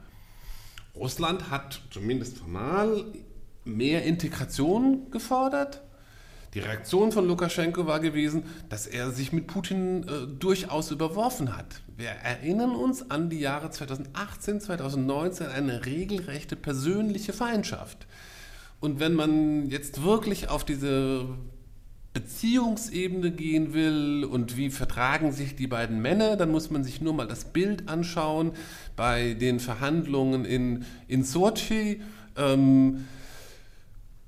E: Russland hat zumindest formal mehr Integration gefordert, die Reaktion von Lukaschenko war gewesen, dass er sich mit Putin äh, durchaus überworfen hat. Wir erinnern uns an die Jahre 2018, 2019, eine regelrechte persönliche Feindschaft. Und wenn man jetzt wirklich auf diese Beziehungsebene gehen will und wie vertragen sich die beiden Männer, dann muss man sich nur mal das Bild anschauen bei den Verhandlungen in, in Sochi. Ähm,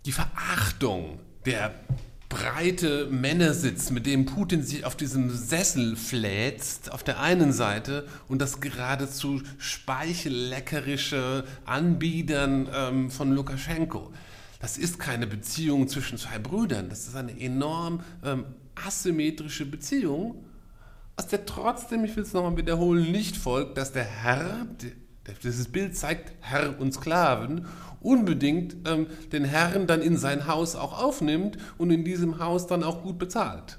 E: die Verachtung der breite Männersitz, mit dem Putin sich auf diesem Sessel fläzt, auf der einen Seite und das geradezu speichelleckerische Anbiedern ähm, von Lukaschenko. Das ist keine Beziehung zwischen zwei Brüdern, das ist eine enorm ähm, asymmetrische Beziehung, aus der trotzdem, ich will es nochmal wiederholen, nicht folgt, dass der Herr, dieses Bild zeigt Herr und Sklaven unbedingt ähm, den Herrn dann in sein Haus auch aufnimmt und in diesem Haus dann auch gut bezahlt.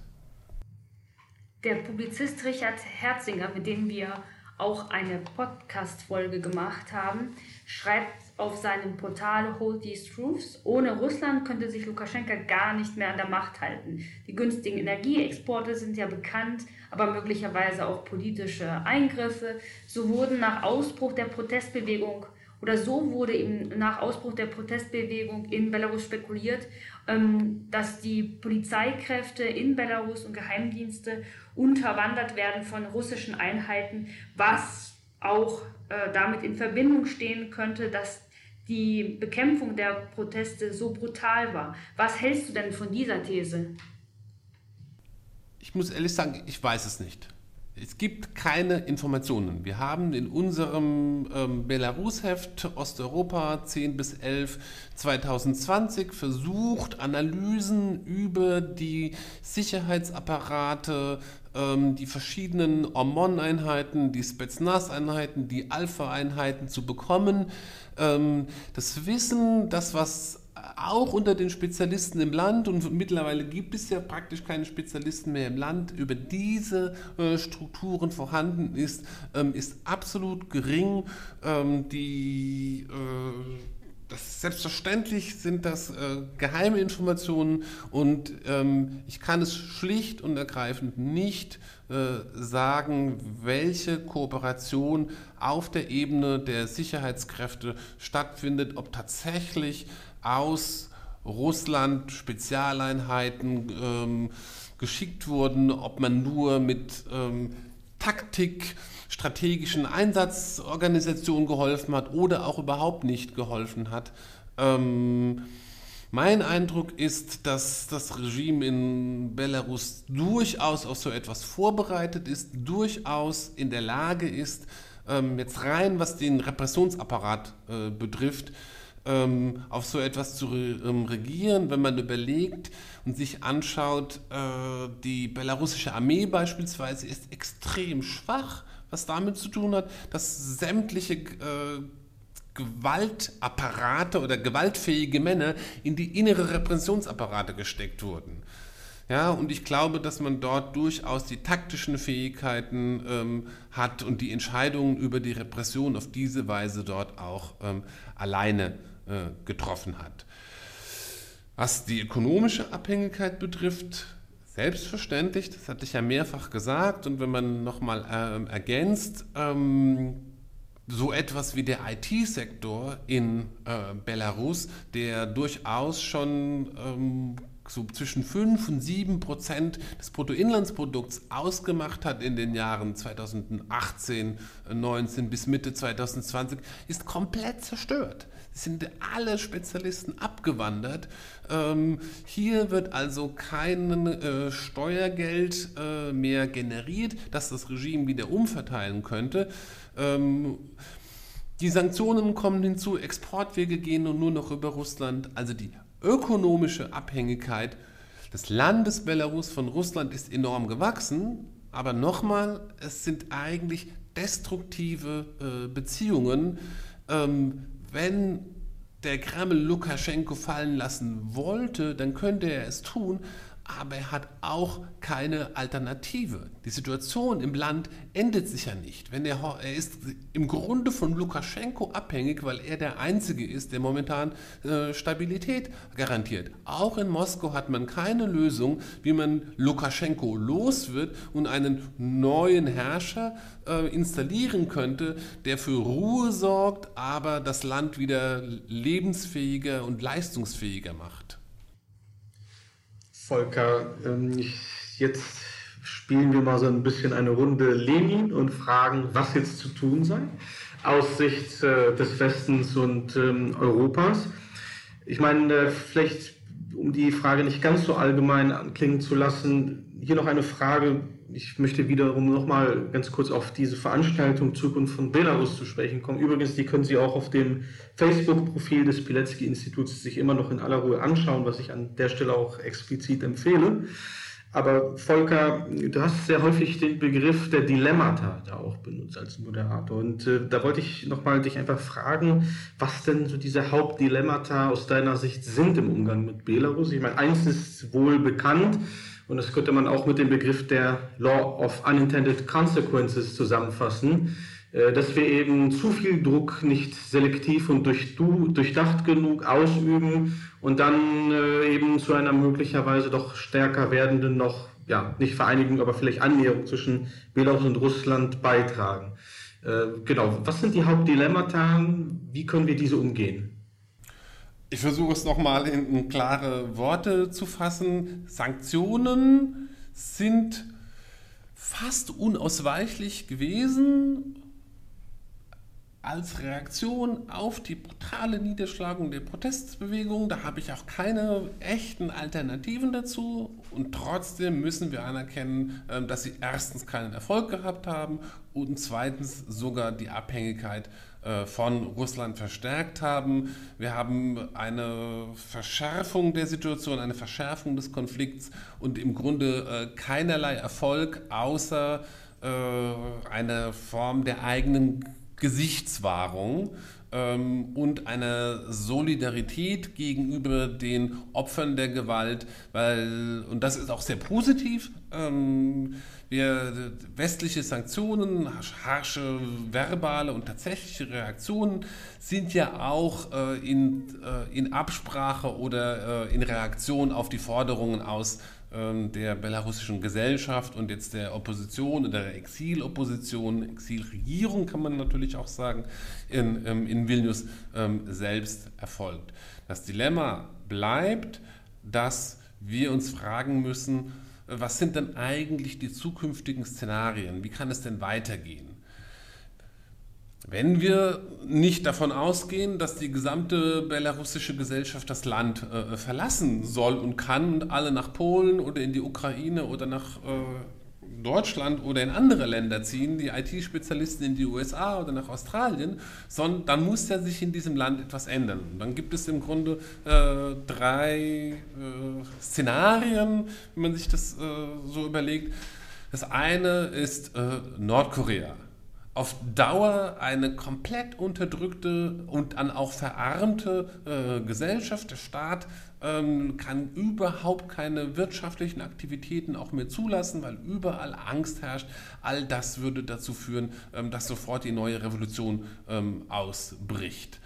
B: Der Publizist Richard Herzinger, mit dem wir auch eine Podcast-Folge gemacht haben, schreibt auf seinem Portal Hold These Truths, ohne Russland könnte sich Lukaschenka gar nicht mehr an der Macht halten. Die günstigen Energieexporte sind ja bekannt, aber möglicherweise auch politische Eingriffe. So wurden nach Ausbruch der Protestbewegung oder so wurde eben nach Ausbruch der Protestbewegung in Belarus spekuliert, ähm, dass die Polizeikräfte in Belarus und Geheimdienste unterwandert werden von russischen Einheiten, was auch äh, damit in Verbindung stehen könnte, dass die Bekämpfung der Proteste so brutal war. Was hältst du denn von dieser These?
E: Ich muss ehrlich sagen, ich weiß es nicht. Es gibt keine Informationen. Wir haben in unserem ähm, Belarus-Heft Osteuropa 10 bis 11 2020 versucht, Analysen über die Sicherheitsapparate, ähm, die verschiedenen OMON-Einheiten, die Spetsnaz-Einheiten, die Alpha-Einheiten zu bekommen. Ähm, das Wissen, das was auch unter den Spezialisten im Land und mittlerweile gibt es ja praktisch keine Spezialisten mehr im Land, über diese äh, Strukturen vorhanden ist, ähm, ist absolut gering. Ähm, die äh, das selbstverständlich sind das äh, geheime Informationen und ähm, ich kann es schlicht und ergreifend nicht äh, sagen, welche Kooperation auf der Ebene der Sicherheitskräfte stattfindet, ob tatsächlich aus Russland Spezialeinheiten ähm, geschickt wurden, ob man nur mit ähm, Taktik, strategischen Einsatzorganisation geholfen hat oder auch überhaupt nicht geholfen hat. Ähm, mein Eindruck ist, dass das Regime in Belarus durchaus auf so etwas vorbereitet ist, durchaus in der Lage ist, ähm, jetzt rein was den Repressionsapparat äh, betrifft, ähm, auf so etwas zu re ähm, regieren, wenn man überlegt und sich anschaut, äh, die belarussische Armee beispielsweise ist extrem schwach, was damit zu tun hat, dass sämtliche äh, Gewaltapparate oder gewaltfähige Männer in die innere Repressionsapparate gesteckt wurden. Ja, und ich glaube, dass man dort durchaus die taktischen Fähigkeiten ähm, hat und die Entscheidungen über die Repression auf diese Weise dort auch ähm, alleine äh, getroffen hat. Was die ökonomische Abhängigkeit betrifft, selbstverständlich, das hatte ich ja mehrfach gesagt und wenn man nochmal äh, ergänzt, ähm, so etwas wie der IT-Sektor in äh, Belarus, der durchaus schon ähm, so zwischen 5 und 7 Prozent des Bruttoinlandsprodukts ausgemacht hat in den Jahren 2018, 19 bis Mitte 2020, ist komplett zerstört. Sind alle Spezialisten abgewandert. Ähm, hier wird also kein äh, Steuergeld äh, mehr generiert, das das Regime wieder umverteilen könnte. Ähm, die Sanktionen kommen hinzu, Exportwege gehen nur noch über Russland. Also die ökonomische Abhängigkeit des Landes Belarus von Russland ist enorm gewachsen. Aber nochmal, es sind eigentlich destruktive äh, Beziehungen. Ähm, wenn der Kreml Lukaschenko fallen lassen wollte, dann könnte er es tun, aber er hat auch keine Alternative. Die Situation im Land endet sich ja nicht. Wenn er, er ist im Grunde von Lukaschenko abhängig, weil er der Einzige ist, der momentan äh, Stabilität garantiert. Auch in Moskau hat man keine Lösung, wie man Lukaschenko los wird und einen neuen Herrscher äh, installieren könnte, der für Ruhe sorgt, aber das Land wieder lebensfähiger und leistungsfähiger macht.
A: Volker, ähm, jetzt spielen wir mal so ein bisschen eine Runde Lenin und fragen, was jetzt zu tun sei aus Sicht äh, des Westens und ähm, Europas. Ich meine, äh, vielleicht um die Frage nicht ganz so allgemein anklingen zu lassen, hier noch eine Frage. Ich möchte wiederum noch mal ganz kurz auf diese Veranstaltung Zukunft von Belarus zu sprechen kommen. Übrigens, die können Sie auch auf dem Facebook-Profil des Pilecki-Instituts sich immer noch in aller Ruhe anschauen, was ich an der Stelle auch explizit empfehle. Aber Volker, du hast sehr häufig den Begriff der Dilemmata da auch benutzt als Moderator. Und äh, da wollte ich nochmal dich einfach fragen, was denn so diese Hauptdilemmata aus deiner Sicht sind im Umgang mit Belarus. Ich meine, eins ist wohl bekannt und das könnte man auch mit dem Begriff der Law of Unintended Consequences zusammenfassen äh, dass wir eben zu viel Druck nicht selektiv und durchdacht genug ausüben und dann äh, eben zu einer möglicherweise doch stärker werdenden, noch, ja, nicht Vereinigung, aber vielleicht Annäherung zwischen Belarus und Russland beitragen. Äh, genau, was sind die Hauptdilemmata? Wie können wir diese umgehen?
E: Ich versuche es nochmal in klare Worte zu fassen. Sanktionen sind fast unausweichlich gewesen als Reaktion auf die brutale Niederschlagung der Protestbewegung. Da habe ich auch keine echten Alternativen dazu. Und trotzdem müssen wir anerkennen, ähm, dass sie erstens keinen Erfolg gehabt haben und zweitens sogar die Abhängigkeit von Russland verstärkt haben. Wir haben eine Verschärfung der Situation, eine Verschärfung des Konflikts und im Grunde äh, keinerlei Erfolg außer äh, eine Form der eigenen Gesichtswahrung ähm, und eine Solidarität gegenüber den Opfern der Gewalt, weil, und das ist auch sehr positiv, ähm, wir westliche Sanktionen, harsche verbale und tatsächliche Reaktionen sind ja auch äh, in, äh, in Absprache oder äh, in Reaktion auf die Forderungen aus ähm, der belarussischen Gesellschaft und jetzt der Opposition oder der Exilopposition, Exilregierung kann man natürlich auch sagen, in, ähm, in Vilnius ähm, selbst erfolgt. Das Dilemma bleibt, dass wir uns fragen müssen, was sind denn eigentlich die zukünftigen Szenarien? Wie kann es denn weitergehen? Wenn wir nicht davon ausgehen, dass die gesamte belarussische Gesellschaft das Land äh, verlassen soll und kann und alle nach Polen oder in die Ukraine oder nach äh, Deutschland oder in andere Länder ziehen, die IT-Spezialisten in die USA oder nach Australien, sondern dann muss ja sich in diesem Land etwas ändern. Dann gibt es im Grunde äh, drei äh, Szenarien, wenn man sich das äh, so überlegt. Das eine ist äh, Nordkorea auf Dauer eine komplett unterdrückte und dann auch verarmte äh, Gesellschaft. Der Staat kann überhaupt keine wirtschaftlichen Aktivitäten auch mehr zulassen, weil überall Angst herrscht. All das würde dazu führen, ähm, dass sofort die neue Revolution ähm, ausbricht.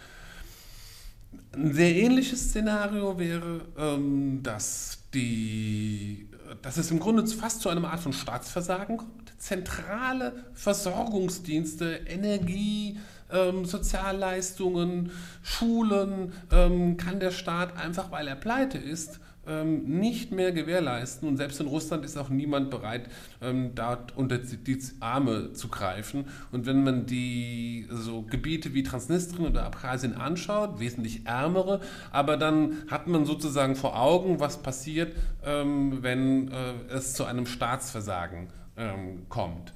E: Ein sehr ähnliches Szenario wäre, ähm, dass, die, dass es im Grunde fast zu einer Art von Staatsversagen kommt zentrale Versorgungsdienste, Energie, ähm, Sozialleistungen, Schulen ähm, kann der Staat einfach, weil er pleite ist, ähm, nicht mehr gewährleisten. Und selbst in Russland ist auch niemand bereit, ähm, dort unter die Arme zu greifen. Und wenn man die so Gebiete wie Transnistrien oder Abkhazien anschaut, wesentlich ärmere, aber dann hat man sozusagen vor Augen, was passiert, ähm, wenn äh, es zu einem Staatsversagen kommt.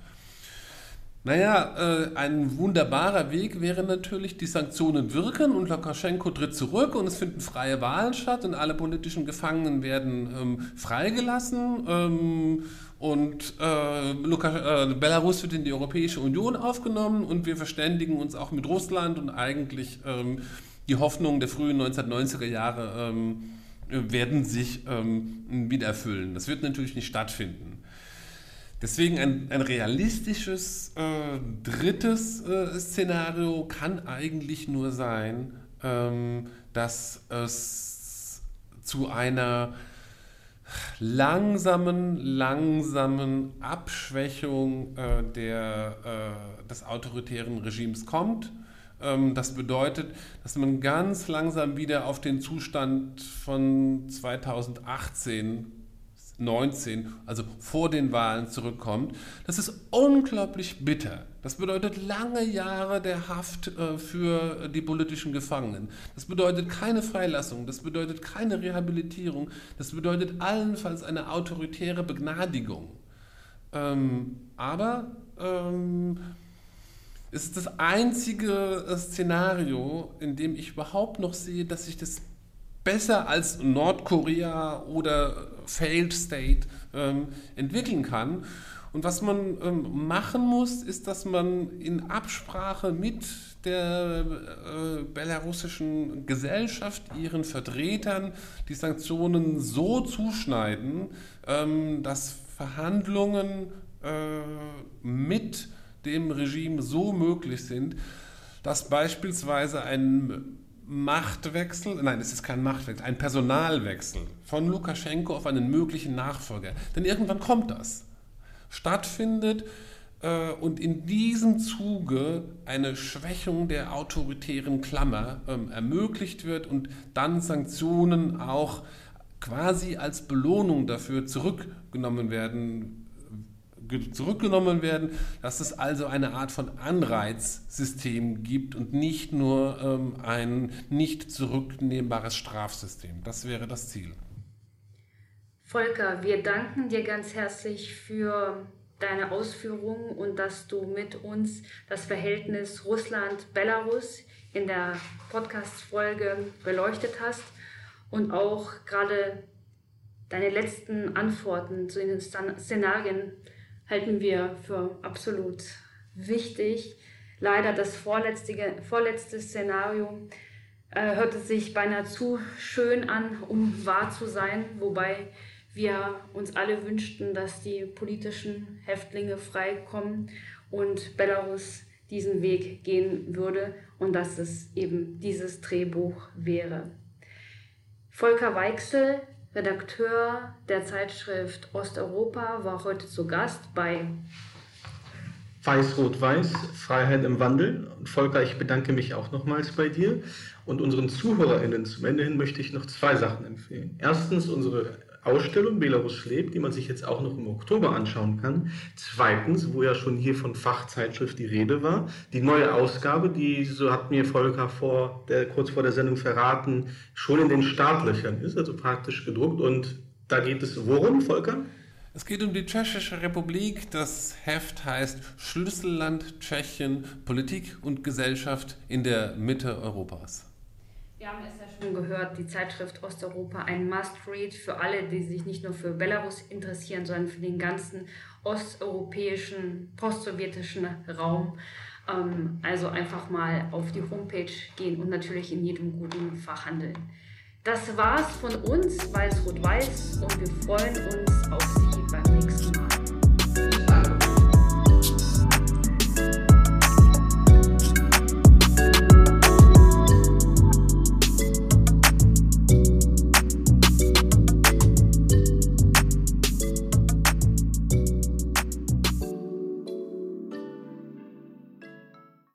E: Naja, äh, ein wunderbarer Weg wäre natürlich, die Sanktionen wirken und Lukaschenko tritt zurück und es finden freie Wahlen statt und alle politischen Gefangenen werden ähm, freigelassen ähm, und äh, Luka, äh, Belarus wird in die Europäische Union aufgenommen und wir verständigen uns auch mit Russland und eigentlich ähm, die Hoffnungen der frühen 1990er Jahre ähm, werden sich ähm, wieder erfüllen. Das wird natürlich nicht stattfinden. Deswegen ein, ein realistisches äh, drittes äh, Szenario kann eigentlich nur sein, ähm, dass es zu einer langsamen, langsamen Abschwächung äh, der, äh, des autoritären Regimes kommt. Ähm, das bedeutet, dass man ganz langsam wieder auf den Zustand von 2018 19, also vor den Wahlen zurückkommt. Das ist unglaublich bitter. Das bedeutet lange Jahre der Haft äh, für die politischen Gefangenen. Das bedeutet keine Freilassung, das bedeutet keine Rehabilitierung, das bedeutet allenfalls eine autoritäre Begnadigung. Ähm, aber ähm, es ist das einzige äh, Szenario, in dem ich überhaupt noch sehe, dass sich das besser als Nordkorea oder Failed State ähm, entwickeln kann. Und was man ähm, machen muss, ist, dass man in Absprache mit der äh, belarussischen Gesellschaft, ihren Vertretern, die Sanktionen so zuschneiden, ähm, dass Verhandlungen äh, mit dem Regime so möglich sind, dass beispielsweise ein Machtwechsel, nein, es ist kein Machtwechsel, ein Personalwechsel von Lukaschenko auf einen möglichen Nachfolger, denn irgendwann kommt das, stattfindet äh, und in diesem Zuge eine Schwächung der autoritären Klammer ähm, ermöglicht wird und dann Sanktionen auch quasi als Belohnung dafür zurückgenommen werden zurückgenommen werden, dass es also eine Art von Anreizsystem gibt und nicht nur ähm, ein nicht zurücknehmbares Strafsystem. Das wäre das Ziel.
B: Volker, wir danken dir ganz herzlich für deine Ausführungen und dass du mit uns das Verhältnis Russland-Belarus in der Podcast-Folge beleuchtet hast und auch gerade deine letzten Antworten zu den Szenarien halten wir für absolut wichtig. Leider das vorletzte, vorletzte Szenario äh, hörte sich beinahe zu schön an, um wahr zu sein, wobei wir uns alle wünschten, dass die politischen Häftlinge freikommen und Belarus diesen Weg gehen würde und dass es eben dieses Drehbuch wäre. Volker Weichsel Redakteur der Zeitschrift Osteuropa, war heute zu Gast bei
A: Weiß-Rot-Weiß, Freiheit im Wandel. Und Volker, ich bedanke mich auch nochmals bei dir. Und unseren ZuhörerInnen zum Ende hin möchte ich noch zwei Sachen empfehlen. Erstens unsere Ausstellung Belarus lebt, die man sich jetzt auch noch im Oktober anschauen kann. Zweitens, wo ja schon hier von Fachzeitschrift die Rede war, die neue Ausgabe, die, so hat mir Volker vor der, kurz vor der Sendung verraten, schon in den Startlöchern ist, also praktisch gedruckt. Und da geht es worum, Volker?
E: Es geht um die Tschechische Republik. Das Heft heißt Schlüsselland Tschechien, Politik und Gesellschaft in der Mitte Europas.
B: Wir haben es ja schon gehört, die Zeitschrift Osteuropa, ein Must-Read für alle, die sich nicht nur für Belarus interessieren, sondern für den ganzen osteuropäischen, postsowjetischen Raum. Ähm, also einfach mal auf die Homepage gehen und natürlich in jedem guten Fachhandel. Das war's von uns, Weiß-Rot-Weiß, und wir freuen uns auf Sie beim nächsten Mal.